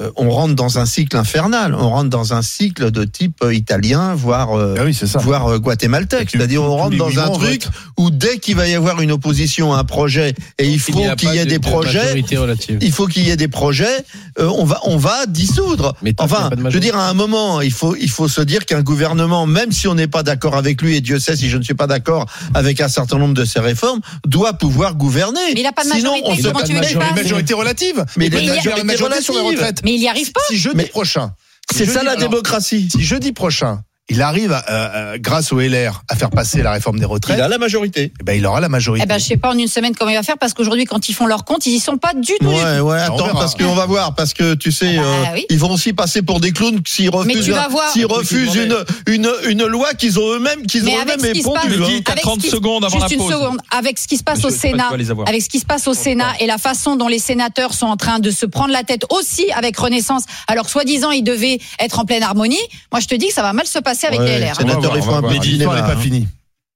euh, on rentre dans un cycle infernal. On rentre dans un cycle de type euh, italien, voire euh, Ah oui, c'est ça. voire euh, guatémaltèque. C'est-à-dire, on rentre dans un on truc où dès qu'il va y avoir une opposition à un projet et il faut a qu'il pas y ait de- des de projets, relative. il faut qu'il y ait des projets, euh, on va on va dissoudre. Mais a Enfin, pas de je veux dire à un moment, il faut il faut se dire qu'un gouvernement, même si on n'est pas d'accord avec lui et Dieu sait si je ne suis pas d'accord avec un certain nombre de ses réformes, doit pouvoir gouverner. Mais il n'a pas de Sinon, majorité, on se veux met- qu'il Mais fasse une majorité relative. Mais il y a- une majorité majorité sur les relative. retraites. Mais il n'y arrive pas. Si jeudi Mais- prochain. C'est ça la alors, démocratie. Si jeudi prochain, il arrive, à, euh, grâce au LR, à faire passer la réforme des retraites, Il a la majorité. eh ben, il aura la majorité. Eh ben, je sais pas en une semaine comment il va faire parce qu'aujourd'hui, quand ils font leur compte, ils y sont pas du tout. du Ouais, ouais, On attends, parce qu'on va voir, parce que tu sais, Ah bah euh, oui. ils vont aussi passer pour des clowns s'ils refusent, s'ils refusent une, une, une loi qu'ils ont eux-mêmes, qu'ils Mais ont eux-mêmes ce qui se passe- épondu. Mais hein. dis, t'as Avec 30 ce qui- secondes avant Juste la une pause. seconde. Avec ce qui se passe Monsieur, au Sénat, avec ce qui se passe au Sénat et la façon dont les sénateurs sont en train de se prendre la tête aussi avec Renaissance, alors soi-disant ils devaient être en pleine harmonie. Moi, je te dis que ça va mal se passer avec les LR. sénateur, il faut un n'est pas hein. finie.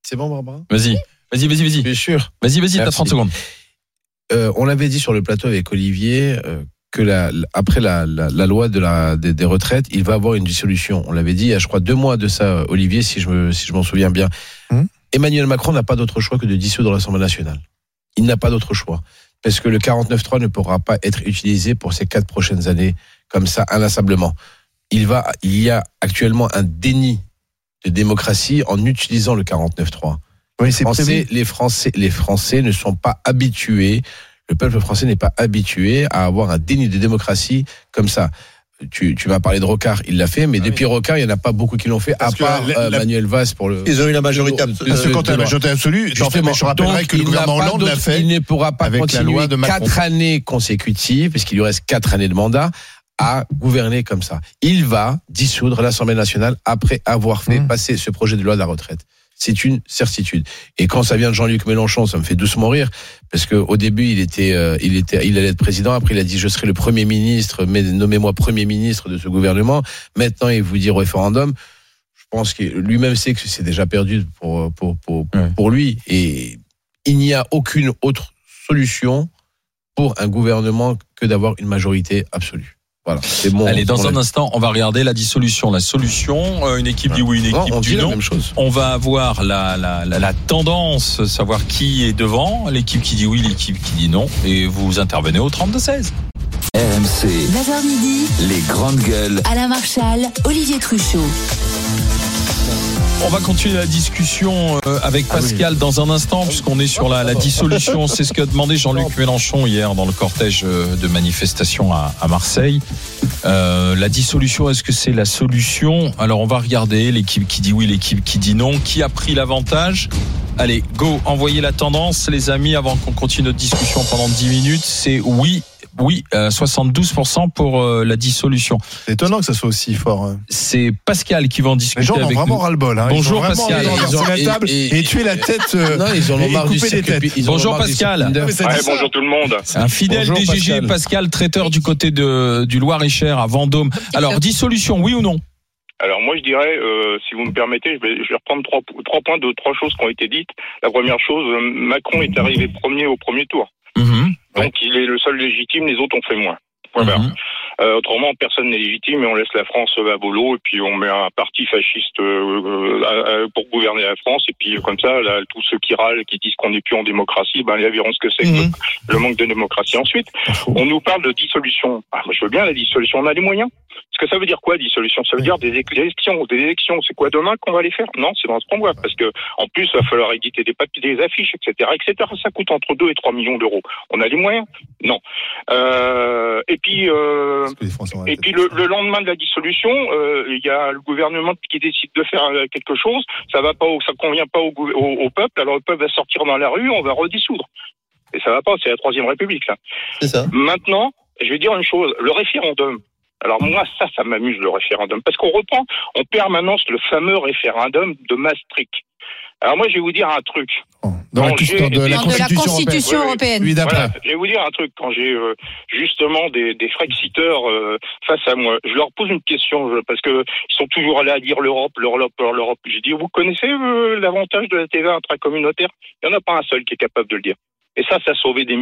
C'est bon, Barbara? Vas-y, vas-y, vas-y, vas-y. Bien sûr. Vas-y, vas-y, t'as Merci. 30 secondes. Euh, on l'avait dit sur le plateau avec Olivier euh, que la- après la, la, la loi de la, des, des retraites, il va avoir une dissolution. On l'avait dit il y a, je crois, deux mois de ça, Olivier, si je me, si je m'en souviens bien. Hum. Emmanuel Macron n'a pas d'autre choix que de dissoudre l'Assemblée nationale. Il n'a pas d'autre choix. Parce que le 49.3 ne pourra pas être utilisé pour ces quatre prochaines années comme ça, inlassablement. Il va, il y a actuellement un déni de démocratie en utilisant le 49.3. Oui, c'est Français, les Français, les Français ne sont pas habitués. Le peuple français n'est pas habitué à avoir un déni de démocratie comme ça. Tu, tu m'as parlé de Rocard, il l'a fait, mais Ah depuis Rocard, il n'y en a pas beaucoup qui l'ont fait, Parce à part la- euh, la- Manuel Valls pour le. Ils ont eu la majorité absolue. Parce que quand tu as la majorité absolue, en fait, je rappellerai donc, que le gouvernement pas Hollande l'a fait. Il ne pourra pas avec la continuer loi de Macron. quatre années consécutives, puisqu'il lui reste quatre années de mandat, à gouverner comme ça. Il va dissoudre l'Assemblée nationale après avoir fait Mmh. passer ce projet de loi de la retraite. C'est une certitude. Et quand ça vient de Jean-Luc Mélenchon, ça me fait doucement rire, parce que au début, il était, euh, il était, il allait être président. Après, il a dit je serai le premier ministre, mais nommez-moi premier ministre de ce gouvernement. Maintenant, il vous dit référendum. Je pense que lui-même sait que c'est déjà perdu pour pour pour, Ouais. pour lui. Et il n'y a aucune autre solution pour un gouvernement que d'avoir une majorité absolue. Voilà. C'est bon. Allez, dans un instant, on va regarder la dissolution. La solution, euh, une équipe dit oui, une Non, équipe on dit dit la non. même chose. On va avoir la, la, la, la tendance, savoir qui est devant, l'équipe qui dit oui, l'équipe qui dit non, et vous intervenez au 32-16. RMC, 9h midi, les grandes gueules. Alain Marchal, Olivier Truchot. On va continuer la discussion euh, avec Pascal dans un instant, puisqu'on est sur la, la dissolution. C'est ce qu'a demandé Jean-Luc Mélenchon hier dans le cortège euh, de manifestation à, à Marseille. Euh, la dissolution, est-ce que c'est la solution? Alors on va regarder l'équipe qui dit oui, l'équipe qui dit non. Qui a pris l'avantage? Allez, go, envoyez la tendance, les amis, avant qu'on continue notre discussion pendant 10 minutes. C'est oui, oui, euh, 72% pour euh, la dissolution. C'est étonnant que ça soit aussi fort. hein. C'est Pascal qui va en discuter Les gens ont avec vraiment nous. ras-le-bol. Hein. Bonjour, ils ont vraiment Pascal. envie de Ils ont- renverser la table et- et, et- tuer la tête. euh, Non, ils en ont et marre du couper des circuit- têtes. ils en ont Bonjour, marre du Pascal. circuit Tinder. mais ça Ouais, dit ça. bonjour tout le monde. Un fidèle Bonjour, DGG, Pascal. Pascal. traiteur du côté de, du Loir-et-Cher à Vendôme. Alors, dissolution, oui ou non? Alors moi je dirais, euh, si vous me permettez, je vais, je vais reprendre trois, trois points de trois choses qui ont été dites. La première chose, euh, Macron est arrivé premier au premier tour. Donc il est le seul légitime, les autres ont fait moins. Mhm. Euh, autrement, personne n'est légitime et on laisse la France à volo et puis on met un parti fasciste euh, à- à- pour gouverner la France et puis comme ça, là, tous ceux qui râlent, qui disent qu'on n'est plus en démocratie, ben ils verront ce que c'est que Mhm. le manque de démocratie. Ensuite, on nous parle de dissolution. Ah, moi, je veux bien la dissolution, on a les moyens. Parce que ça veut dire quoi, dissolution Ça veut dire des élections. Des élections, c'est quoi demain qu'on va les faire? Non, c'est dans ce qu'on voit. Parce que en plus, il va falloir éditer des papiers, des affiches, etc., etc. Ça coûte entre 2 et 3 millions d'euros. On a les moyens? Non. Euh, et puis, euh, et puis le, le, lendemain de la dissolution, euh, il y a le gouvernement qui décide de faire euh, quelque chose. Ça va pas, ça convient pas au, au, au peuple. Alors le peuple va sortir dans la rue, on va redissoudre. Et ça va pas. C'est la troisième République là. C'est ça. Maintenant, je vais dire une chose. Le référendum. Alors moi, ça, ça m'amuse le référendum, parce qu'on reprend en permanence le fameux référendum de Maastricht. Alors moi, je vais vous dire un truc. Dans, la, de de Constitution, la Constitution Oui, oui. européenne. Oui, d'après. Voilà, je vais vous dire un truc. Quand j'ai euh, justement des, des frexiteurs euh, face à moi, je leur pose une question je- parce que ils sont toujours là à dire l'Europe, l'Europe, l'Europe. J'ai dit, vous connaissez euh, l'avantage de la TVA intracommunautaire? Il n'y en a pas un seul qui est capable de le dire. Et ça, ça a sauvé des,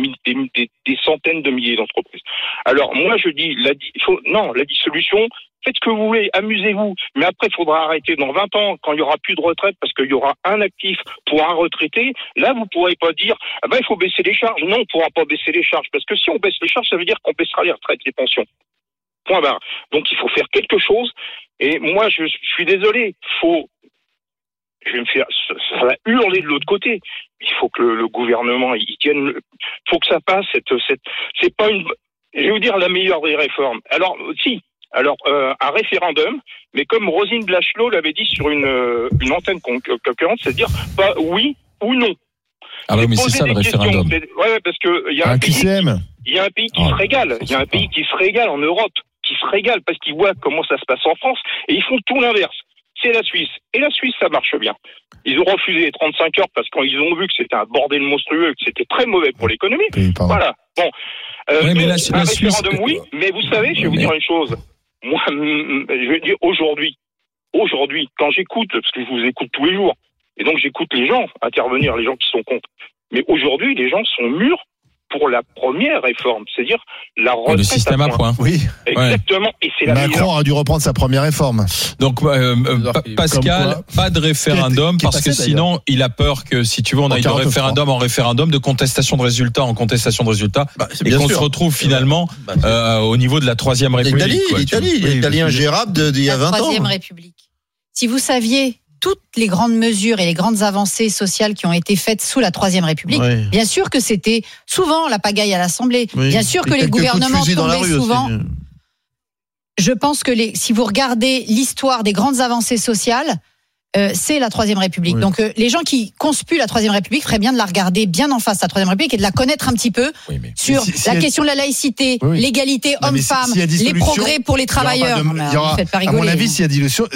centaines de milliers d'entreprises. Alors moi, je dis, la, faut, non, la dissolution, faites ce que vous voulez, amusez-vous. Mais après, il faudra arrêter dans 20 ans, quand il y aura plus de retraite, parce qu'il y aura un actif pour un retraité. Là, vous pourrez pas dire, ah ben, il faut baisser les charges. Non, on pourra pas baisser les charges, parce que si on baisse les charges, ça veut dire qu'on baissera les retraites, les pensions. Point barre. Donc, il faut faire quelque chose. Et moi, je, je suis désolé, faut, je vais me faire, ça, ça va hurler de l'autre côté. Il faut que le, le gouvernement, il tienne, faut que ça passe. Cette, cette, c'est pas une, je vais vous dire la meilleure des réformes. Alors, si. Alors, euh, un référendum, mais comme Rosine Bachelot l'avait dit sur une, euh, une antenne con- concurrente, c'est-à-dire pas oui ou non. Ah oui, mais c'est ça le référendum. Ouais, parce que il y a un, Un pays, QCM. il y a un pays qui Oh, se régale. Il y a un pays qui se régale en Europe, qui se régale parce qu'ils voient comment ça se passe en France et ils font tout l'inverse. C'est la Suisse. Et la Suisse, ça marche bien. Ils ont refusé les 35 heures parce qu'ils ont vu que c'était un bordel monstrueux, que c'était très mauvais pour l'économie. Oui. Voilà. Bon. Euh, Oui, mais la- un la Suisse- référendum, oui. Mais vous savez, je vais vous Mais- dire une chose. Moi, [LAUGHS] je vais dire aujourd'hui, aujourd'hui, quand j'écoute, parce que je vous écoute tous les jours, et donc j'écoute les gens intervenir, les gens qui sont contre. Mais aujourd'hui, les gens sont mûrs pour la première réforme, c'est-à-dire la retraite Le système à point. Oui, Exactement. Et c'est la meilleure. Macron a dû reprendre sa première réforme. Donc euh, euh, Pa- Pascal, pas de référendum Qui est- qui est parce que sinon il a peur que si tu veux on En aille de 49.3. référendum en référendum, de contestation de résultats en contestation de résultats, Bah, et qu'on se retrouve finalement Bah, euh, au niveau de la troisième République. L'Italie, l'Italie, l'Italie ingérable de- d'il y a la 20 ans. Troisième République. Si vous saviez toutes les grandes mesures et les grandes avancées sociales qui ont été faites sous la Troisième République, bien sûr que c'était souvent la pagaille à l'Assemblée. Oui. Bien sûr Et que les gouvernements tombaient aussi. souvent. Je pense que les, si vous regardez l'histoire des grandes avancées sociales, euh, c'est la Troisième République. Oui. Donc euh, les gens qui conspuent la Troisième République feraient bien de la regarder bien en face, la Troisième République, et de la connaître un petit peu Oui, mais- sur si- si la elle- question de la laïcité, Oui, l'égalité si- homme-femme, les progrès pour les travailleurs. de- Non, mais il y aura- vous faites pas à mon avis, s'il y a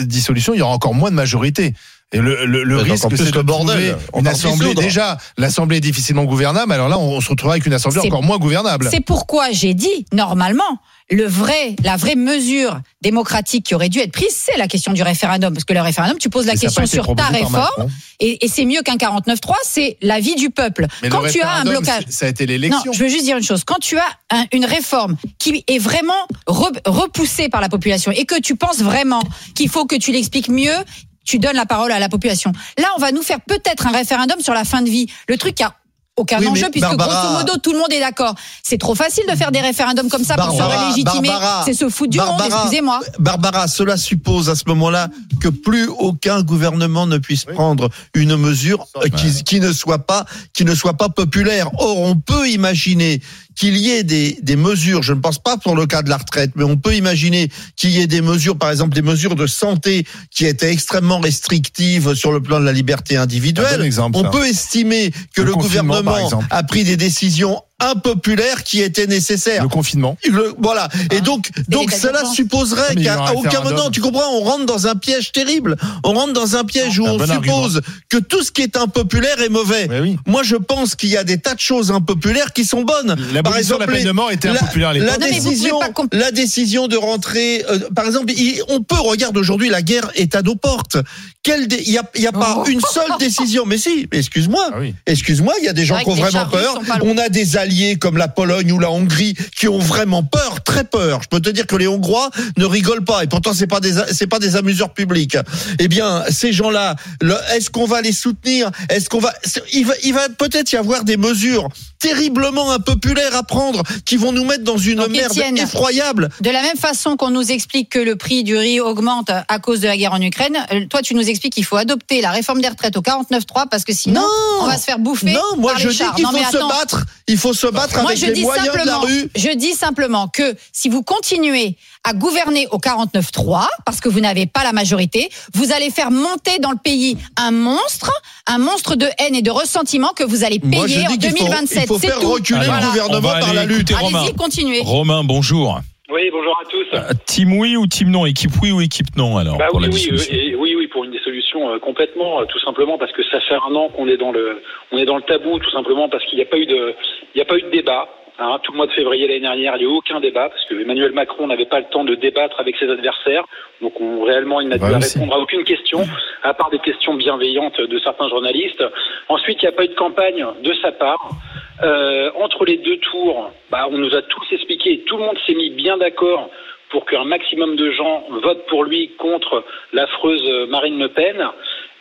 dissolution, il y aura encore moins de majorité. Et le, le, le risque, c'est de le bordel. une assemblée. Déjà, l'assemblée est difficilement gouvernable. Alors là, on, on se retrouvera avec une assemblée encore moins gouvernable. C'est pourquoi j'ai dit, normalement, le vrai, la vraie mesure démocratique qui aurait dû être prise, c'est la question du référendum. Parce que le référendum, tu poses la Et question sur ta réforme, et, et c'est mieux qu'un 49-3, c'est l'avis du peuple. Mais Quand le tu as un blocage. Ça a été Non, l'élection. je veux juste dire une chose. Quand tu as un- une réforme qui est vraiment re- repoussée par la population et que tu penses vraiment qu'il faut que tu l'expliques mieux, tu donnes la parole à la population. Là, on va nous faire peut-être un référendum sur la fin de vie. Le truc qui a aucun Oui, enjeu puisque Barbara- grosso modo tout le monde est d'accord. C'est trop facile de faire des référendums comme ça pour se Barbara, légitimer. Barbara, C'est se foutre du monde, excusez-moi. Barbara, cela suppose à ce moment-là que plus aucun gouvernement ne puisse prendre une mesure qui, qui ne soit pas qui ne soit pas populaire. Or, on peut imaginer qu'il y ait des, des mesures, je ne pense pas pour le cas de la retraite, mais on peut imaginer qu'il y ait des mesures, par exemple des mesures de santé qui étaient extrêmement restrictives sur le plan de la liberté bon individuelle. exemple, On ça. peut estimer que Le gouvernement a pris des décisions impopulaires qui étaient nécessaires. Le confinement. Le- voilà. Et donc, donc l'état cela supposerait qu'à un aucun moment, tu comprends, on rentre dans un piège terrible. On rentre dans un piège où Un on bon suppose que tout ce qui est impopulaire est mauvais. Oui. Moi, je pense qu'il y a des tas de choses impopulaires qui sont bonnes. L'abolition de la peine de mort était la- impopulaire à La décision, la décision de rentrer, euh, par exemple, il- on peut regarder aujourd'hui la guerre est à nos portes. Il y a, y a pas Oh. une seule décision. Mais si, [LAUGHS] excuse-moi, Ah oui. excuse-moi, il y a des gens qui ont vraiment peur. On a des alliés alliés comme la Pologne ou la Hongrie qui ont vraiment peur, très peur. Je peux te dire que les Hongrois ne rigolent pas et pourtant c'est pas des c'est pas des amuseurs publics. Eh bien, ces gens-là, est-ce qu'on va les soutenir? Est-ce qu'on va il va, il va peut-être y avoir des mesures terriblement impopulaires à prendre qui vont nous mettre dans une Donc, merde effroyable. De la même façon qu'on nous explique que le prix du riz augmente à cause de la guerre en Ukraine, euh, toi tu nous expliques qu'il faut adopter la réforme des retraites au 49.3 parce que sinon Non on va se faire bouffer. Non, moi par je les dis qu'il faut se battre. Il faut se battre Moi, avec je les dis moyens de la simplement, rue. je dis simplement que si vous continuez à gouverner au 49-3, parce que vous n'avez pas la majorité, vous allez faire monter dans le pays un monstre, un monstre de haine et de ressentiment que vous allez Moi, je payer en dis qu'il faut, 2027. il faut C'est faire tout. reculer le gouvernement par la lutte. Allez-y, continuez. Romain, bonjour. Oui, bonjour à tous. Euh, Team oui ou team non? Équipe oui ou équipe non alors Bah pour oui, la oui, euh, oui, euh, complètement, euh, tout simplement parce que ça fait un an qu'on est dans le, on est dans le tabou, tout simplement parce qu'il n'y a pas eu de, il n'y a pas eu de débat. hein. tout le mois de février l'année dernière, il n'y a eu aucun débat parce que Emmanuel Macron n'avait pas le temps de débattre avec ses adversaires. Donc on, réellement, il n'a dû à aussi. répondre à aucune question, à part des questions bienveillantes de certains journalistes. Ensuite, il n'y a pas eu de campagne de sa part. Euh, entre les deux tours, bah, on nous a tous expliqué, tout le monde s'est mis bien d'accord pour qu'un maximum de gens votent pour lui contre l'affreuse Marine Le Pen.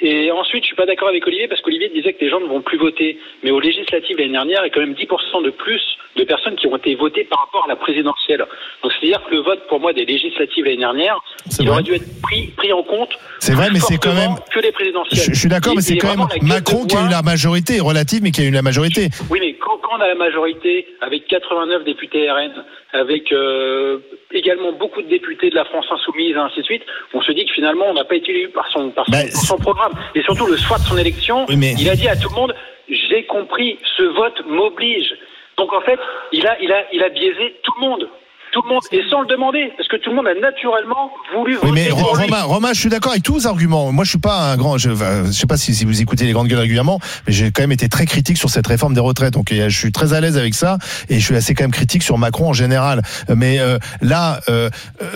Et ensuite, je suis pas d'accord avec Olivier parce qu'Olivier disait que les gens ne vont plus voter. Mais aux législatives l'année dernière, il y a quand même 10% de plus de personnes qui ont été votées par rapport à la présidentielle. Donc c'est-à-dire que le vote pour moi des législatives l'année dernière, il vrai. aurait dû être pris, pris en compte. C'est vrai, mais c'est quand même- que les présidentielles. Je, je suis d'accord, mais c'est quand même Macron qui a eu la majorité, relative, mais qui a eu la majorité. oui, mais quand, quand on a la majorité, avec 89 députés RN, avec euh, également beaucoup de députés de la France insoumise, et ainsi de suite, on se dit que finalement, on n'a pas été élu par son, par son, Bah, par son programme. Et surtout, le soir de son élection, Oui, mais- il a dit à tout le monde, j'ai compris, ce vote m'oblige. Donc en fait, il a, il, a, il a biaisé tout le monde. Tout le monde, et sans le demander, parce que tout le monde a naturellement voulu Oui, voter mais pour Ro- lui. Romain, Romain, je suis d'accord avec tous vos arguments. Moi, je suis pas un grand. Je, enfin, je sais pas si, si vous écoutez les grandes gueules régulièrement, mais j'ai quand même été très critique sur cette réforme des retraites. Donc, euh, je suis très à l'aise avec ça, et je suis assez quand même critique sur Macron en général. Mais euh, là, euh, euh,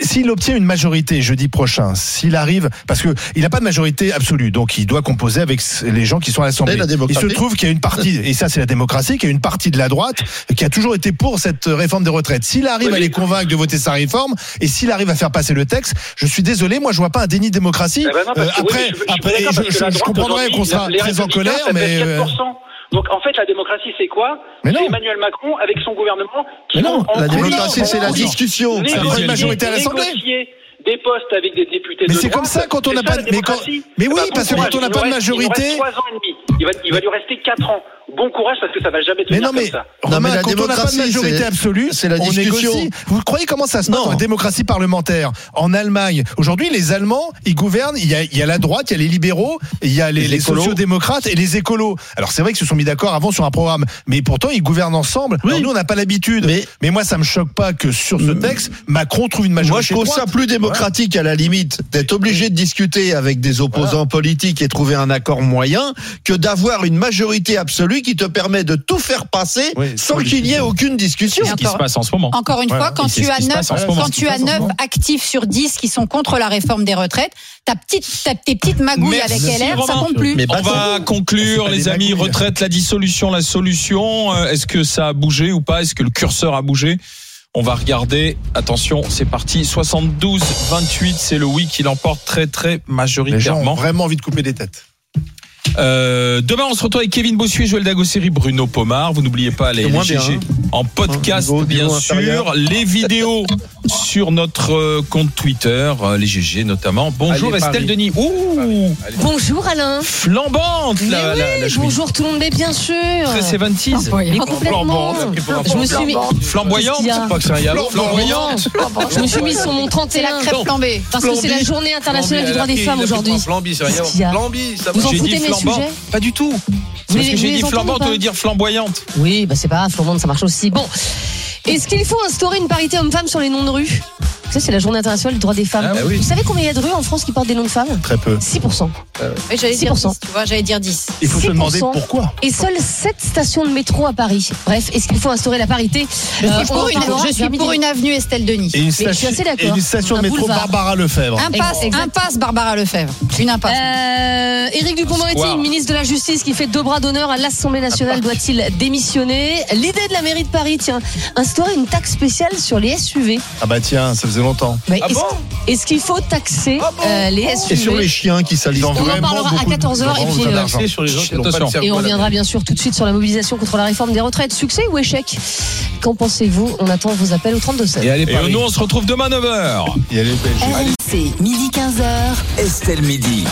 s'il obtient une majorité jeudi prochain, s'il arrive, parce que il n'a pas de majorité absolue, donc il doit composer avec les gens qui sont à l'Assemblée. La Il se trouve qu'il y a une partie, et ça c'est la démocratie, qu'il y a une partie de la droite qui a toujours été pour cette réforme des retraites. S'il arrive Oui, à les convaincre de voter sa réforme, et s'il arrive à faire passer le texte, je suis désolé, moi je vois pas un déni de démocratie. Eh ben non, Euh, oui, après, je- après, je, je- je comprendrais qu'on sera les très en colère, mais euh, 4%. Donc en fait, la démocratie, c'est quoi. C'est Emmanuel Macron avec son gouvernement qui Mais non, en La démocratie, c'est la discussion. Prend une majorité à l'Assemblée. des postes avec des députés Mais de c'est comme ça quand on C'est n'a pas de- mais quand- mais oui, parce que quand on n'a pas de majorité- Il nous reste 3 ans et demi. Il va, il va lui rester 4 ans. Bon courage parce que ça va jamais Mais tenir non, mais, comme ça. Non, mais la quand on n'a pas de démocratie, majorité absolue, c'est la on discussion. négocie. Vous croyez comment ça se passe la démocratie parlementaire En Allemagne, aujourd'hui, les Allemands, ils gouvernent. Il y, a, il y a la droite, il y a les libéraux, il y a les, Les les écolos. sociodémocrates et les écolos. Alors c'est vrai qu'ils se sont mis d'accord avant sur un programme, mais pourtant ils gouvernent ensemble. Oui. Alors, nous, on n'a pas l'habitude. Mais- Mais, moi, ça me choque pas que sur ce texte, Macron trouve une Moi, majorité. je trouve ça plus démocratique à la limite d'être obligé de discuter avec des opposants politiques et trouver un accord moyen que d'avoir une majorité absolue qui te permet de tout faire passer Oui, sans qu'il y ait aucune discussion. Ce qui se passe en ce moment. Encore une fois, quand tu as qui se 9, passe en ce moment. quand tu as 9 actifs sur 10 qui sont contre la réforme des retraites, ta petite, ta- tes petites magouilles Merci, avec LR, ça compte plus. Mais On va conclure, les amis. magouilles. Retraite, la dissolution, la solution. Euh, Est-ce que ça a bougé ou pas? Est-ce que le curseur a bougé? On va regarder. Attention, c'est parti. 72-28, c'est le oui qui l'emporte très très Les gens ont majoritairement. vraiment envie de couper des têtes. Euh, demain, on se retrouve avec Kevin Bossuet, Joël Dagosseri, Bruno Pomar. Vous n'oubliez pas les, GG hein. en podcast, Niveau- bien niveau sûr. inférieur. Les [LAUGHS] vidéos sur notre euh, compte Twitter, euh, les GG notamment. Bonjour Allez, Estelle Paris. Denis. Ouh, Bonjour Alain. flambante la, oui, la, la chemise. bonjour tout le monde, mais bien sûr. Très 70s. Mais complètement. Je me suis mis, Flamboyante. Pas que je me suis mis sur mon C'est la 31 crêpe flambée. parce que c'est la journée internationale du droit des femmes aujourd'hui. Flambi, ça Vous va. en foutez flambant. Pas du tout. Vous Parce que j'ai dit flambante, on veut dire flamboyante. Oui, bah c'est pas grave, monde, ça marche aussi. Bon, est-ce qu'il faut instaurer une parité homme-femme sur les noms de rue? Sais, c'est la journée internationale du droit des femmes. Ah oui. Vous savez combien il y a de rues en France qui portent des noms de femmes? Très peu. 6%. Oui, j'allais dire 6%. 10, tu vois, j'allais dire 10. Il faut se 6%. demander pourquoi. Et seules 7 stations de métro à Paris. Bref, est-ce qu'il faut instaurer la parité Je Euh, suis on pour une, parlera je suis vers pour midi. une avenue Estelle Denis. Et une je suis station, assez d'accord. et une station de métro boulevard. Barbara Lefebvre. Impasse, impasse Barbara Lefebvre. Une impasse. Euh, Éric Dupond-Moretti, Square. ministre de la Justice, qui fait deux bras d'honneur à l'Assemblée nationale, doit-il démissionner? L'idée de la mairie de Paris, tiens, instaurer une taxe spéciale sur les SUV. Ah bah tiens, ça faisait longtemps. Mais Ah est-ce, bon est-ce qu'il faut taxer euh, les SUV Et sur les chiens qui salissent. On en parlera à beaucoup de- 14 heures, et vraiment puis, euh, sur les gens qui Attention. Et on reviendra bien sûr tout de suite sur la mobilisation contre la réforme des retraites. Succès ou échec? Qu'en pensez-vous? On attend vos appels au 32 Et allez, Et nous, on se retrouve demain 9h. Il y a les Belges. RMC, midi 15h. Estelle Midi.